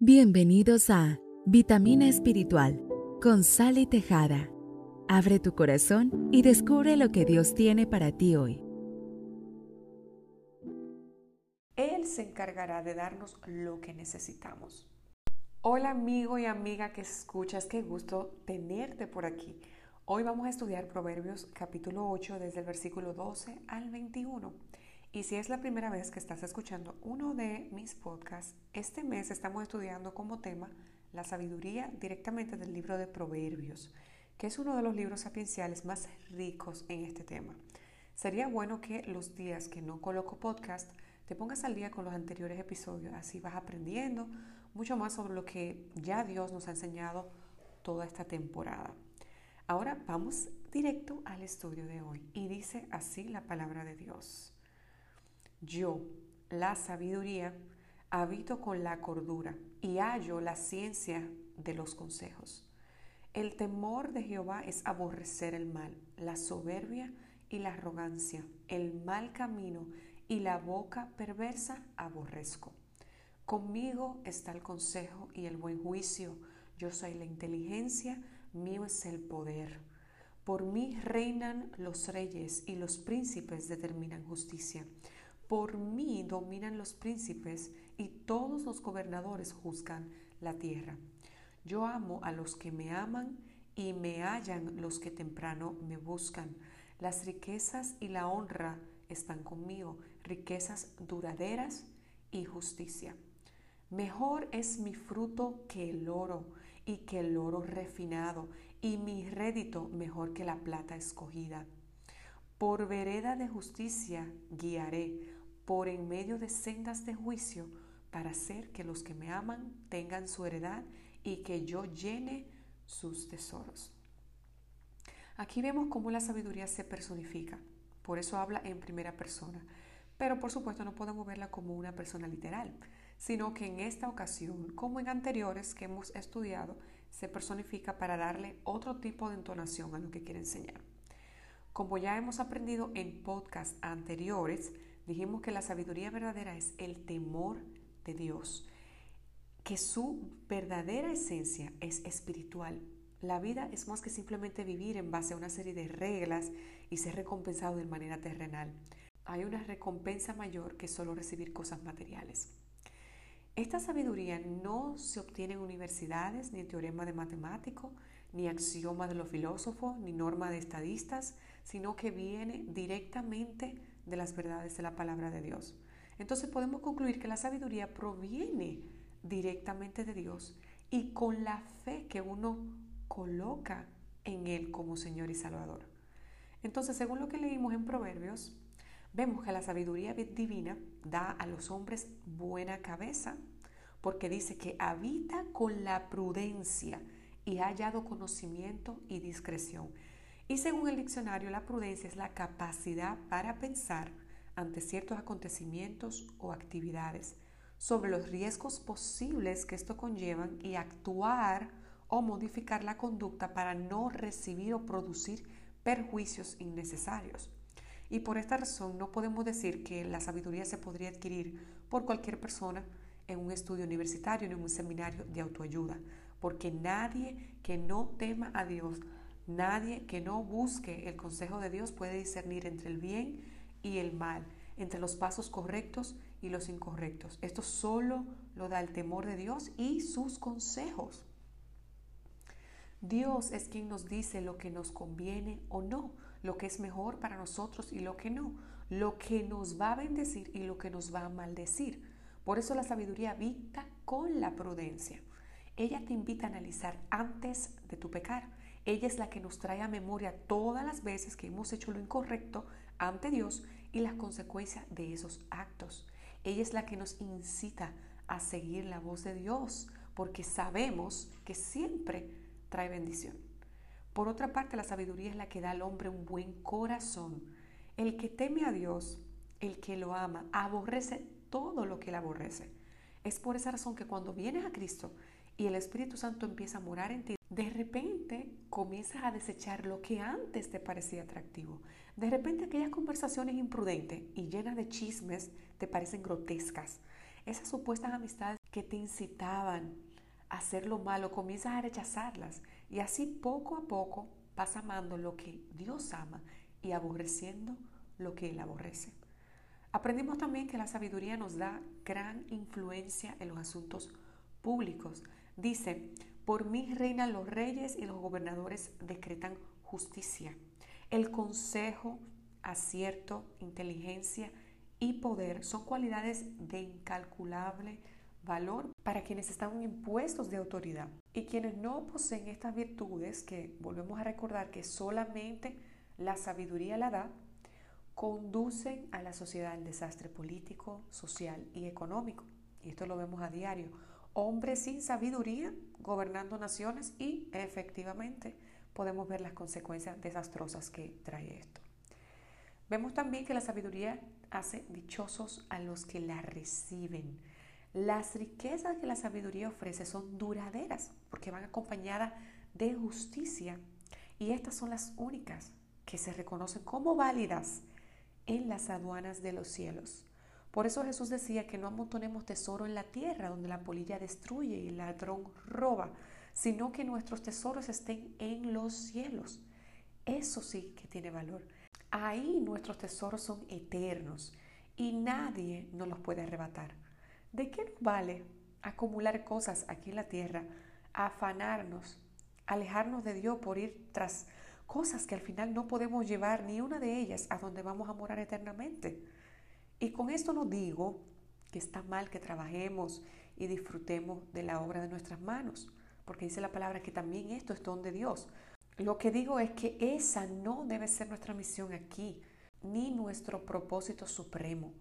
Bienvenidos a Vitamina Espiritual con Sally Tejada. Abre tu corazón y descubre lo que Dios tiene para ti hoy. Él se encargará de darnos lo que necesitamos. Hola amigo y amiga que escuchas, qué gusto tenerte por aquí. Hoy vamos a estudiar Proverbios capítulo 8 desde el versículo 12 al 21. Y si es la primera vez que estás escuchando uno de mis podcasts, este mes estamos estudiando como tema la sabiduría directamente del libro de Proverbios, que es uno de los libros sapienciales más ricos en este tema. Sería bueno que los días que no coloco podcast te pongas al día con los anteriores episodios, así vas aprendiendo mucho más sobre lo que ya Dios nos ha enseñado toda esta temporada. Ahora vamos directo al estudio de hoy y dice así la palabra de Dios. Yo, la sabiduría, habito con la cordura y hallo la ciencia de los consejos. El temor de Jehová es aborrecer el mal, la soberbia y la arrogancia, el mal camino y la boca perversa aborrezco. Conmigo está el consejo y el buen juicio. Yo soy la inteligencia mío es el poder. Por mí reinan los reyes y los príncipes determinan justicia. Por mí dominan los príncipes y todos los gobernadores juzgan la tierra. Yo amo a los que me aman y me hallan los que temprano me buscan. Las riquezas y la honra están conmigo, riquezas duraderas y justicia. Mejor es mi fruto que el oro y que el oro refinado, y mi rédito mejor que la plata escogida. Por vereda de justicia guiaré, por en medio de sendas de juicio, para hacer que los que me aman tengan su heredad y que yo llene sus tesoros. Aquí vemos cómo la sabiduría se personifica, por eso habla en primera persona, pero por supuesto no podemos verla como una persona literal sino que en esta ocasión, como en anteriores que hemos estudiado, se personifica para darle otro tipo de entonación a lo que quiere enseñar. Como ya hemos aprendido en podcasts anteriores, dijimos que la sabiduría verdadera es el temor de Dios, que su verdadera esencia es espiritual. La vida es más que simplemente vivir en base a una serie de reglas y ser recompensado de manera terrenal. Hay una recompensa mayor que solo recibir cosas materiales. Esta sabiduría no se obtiene en universidades, ni teorema de matemático, ni axioma de los filósofos, ni norma de estadistas, sino que viene directamente de las verdades de la palabra de Dios. Entonces podemos concluir que la sabiduría proviene directamente de Dios y con la fe que uno coloca en Él como Señor y Salvador. Entonces, según lo que leímos en Proverbios, Vemos que la sabiduría divina da a los hombres buena cabeza porque dice que habita con la prudencia y ha hallado conocimiento y discreción. Y según el diccionario, la prudencia es la capacidad para pensar ante ciertos acontecimientos o actividades sobre los riesgos posibles que esto conllevan y actuar o modificar la conducta para no recibir o producir perjuicios innecesarios. Y por esta razón no podemos decir que la sabiduría se podría adquirir por cualquier persona en un estudio universitario, en un seminario de autoayuda, porque nadie que no tema a Dios, nadie que no busque el consejo de Dios puede discernir entre el bien y el mal, entre los pasos correctos y los incorrectos. Esto solo lo da el temor de Dios y sus consejos. Dios es quien nos dice lo que nos conviene o no lo que es mejor para nosotros y lo que no, lo que nos va a bendecir y lo que nos va a maldecir. Por eso la sabiduría habita con la prudencia. Ella te invita a analizar antes de tu pecar. Ella es la que nos trae a memoria todas las veces que hemos hecho lo incorrecto ante Dios y las consecuencias de esos actos. Ella es la que nos incita a seguir la voz de Dios porque sabemos que siempre trae bendición. Por otra parte, la sabiduría es la que da al hombre un buen corazón. El que teme a Dios, el que lo ama, aborrece todo lo que él aborrece. Es por esa razón que cuando vienes a Cristo y el Espíritu Santo empieza a morar en ti, de repente comienzas a desechar lo que antes te parecía atractivo. De repente aquellas conversaciones imprudentes y llenas de chismes te parecen grotescas. Esas supuestas amistades que te incitaban a hacer lo malo, comienzas a rechazarlas y así poco a poco vas amando lo que Dios ama y aborreciendo lo que Él aborrece. Aprendimos también que la sabiduría nos da gran influencia en los asuntos públicos. Dice, por mí reinan los reyes y los gobernadores decretan justicia. El consejo, acierto, inteligencia y poder son cualidades de incalculable valor para quienes están en puestos de autoridad. Y quienes no poseen estas virtudes, que volvemos a recordar que solamente la sabiduría la da, conducen a la sociedad al desastre político, social y económico. Y esto lo vemos a diario. Hombres sin sabiduría gobernando naciones y efectivamente podemos ver las consecuencias desastrosas que trae esto. Vemos también que la sabiduría hace dichosos a los que la reciben. Las riquezas que la sabiduría ofrece son duraderas porque van acompañadas de justicia y estas son las únicas que se reconocen como válidas en las aduanas de los cielos. Por eso Jesús decía que no amontonemos tesoro en la tierra donde la polilla destruye y el ladrón roba, sino que nuestros tesoros estén en los cielos. Eso sí que tiene valor. Ahí nuestros tesoros son eternos y nadie nos los puede arrebatar. ¿De qué nos vale acumular cosas aquí en la tierra, afanarnos, alejarnos de Dios por ir tras cosas que al final no podemos llevar ni una de ellas a donde vamos a morar eternamente? Y con esto no digo que está mal que trabajemos y disfrutemos de la obra de nuestras manos, porque dice la palabra que también esto es don de Dios. Lo que digo es que esa no debe ser nuestra misión aquí, ni nuestro propósito supremo.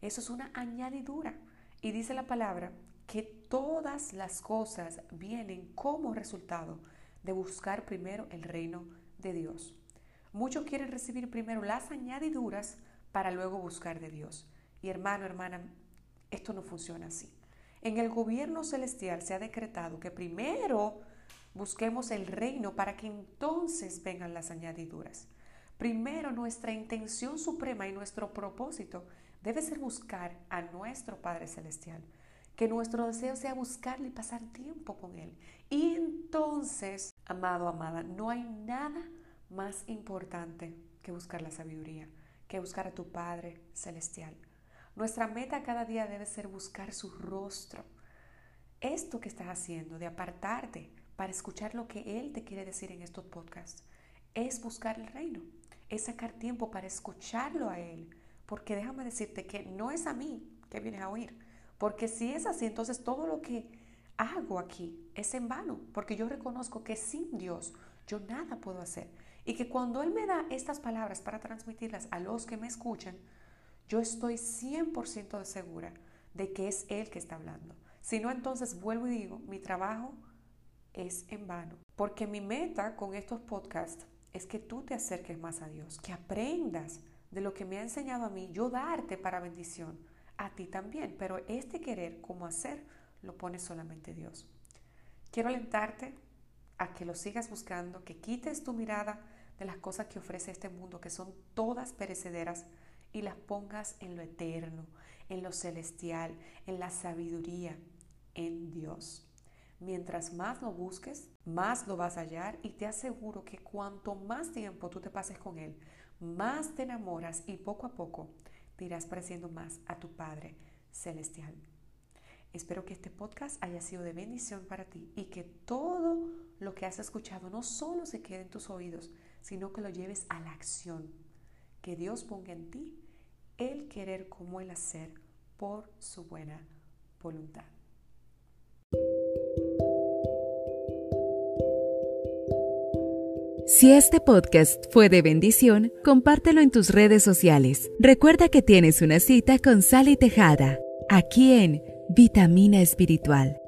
Eso es una añadidura. Y dice la palabra que todas las cosas vienen como resultado de buscar primero el reino de Dios. Muchos quieren recibir primero las añadiduras para luego buscar de Dios. Y hermano, hermana, esto no funciona así. En el gobierno celestial se ha decretado que primero Busquemos el reino para que entonces vengan las añadiduras. Primero nuestra intención suprema y nuestro propósito debe ser buscar a nuestro Padre Celestial. Que nuestro deseo sea buscarle y pasar tiempo con Él. Y entonces, amado, amada, no hay nada más importante que buscar la sabiduría, que buscar a tu Padre Celestial. Nuestra meta cada día debe ser buscar su rostro. Esto que estás haciendo, de apartarte, para escuchar lo que Él te quiere decir en estos podcasts. Es buscar el reino, es sacar tiempo para escucharlo a Él. Porque déjame decirte que no es a mí que vienes a oír. Porque si es así, entonces todo lo que hago aquí es en vano. Porque yo reconozco que sin Dios yo nada puedo hacer. Y que cuando Él me da estas palabras para transmitirlas a los que me escuchan, yo estoy 100% segura de que es Él que está hablando. Si no, entonces vuelvo y digo, mi trabajo es en vano. Porque mi meta con estos podcasts es que tú te acerques más a Dios, que aprendas de lo que me ha enseñado a mí, yo darte para bendición, a ti también, pero este querer, como hacer, lo pone solamente Dios. Quiero alentarte a que lo sigas buscando, que quites tu mirada las cosas que ofrece este mundo, que son todas perecederas, y las pongas en lo eterno, en lo celestial, en la sabiduría, en Dios. Mientras más lo busques, más lo vas a hallar y te aseguro que cuanto más tiempo tú te pases con Él, más te enamoras y poco a poco te irás pareciendo más a tu Padre Celestial. Espero que este podcast haya sido de bendición para ti y que todo lo que has escuchado no solo se quede en tus oídos, sino que lo lleves a la acción. Que Dios ponga en ti el querer como el hacer por su buena voluntad. Si este podcast fue de bendición, compártelo en tus redes sociales. Recuerda que tienes una cita con Sally Tejada, aquí en Vitamina Espiritual.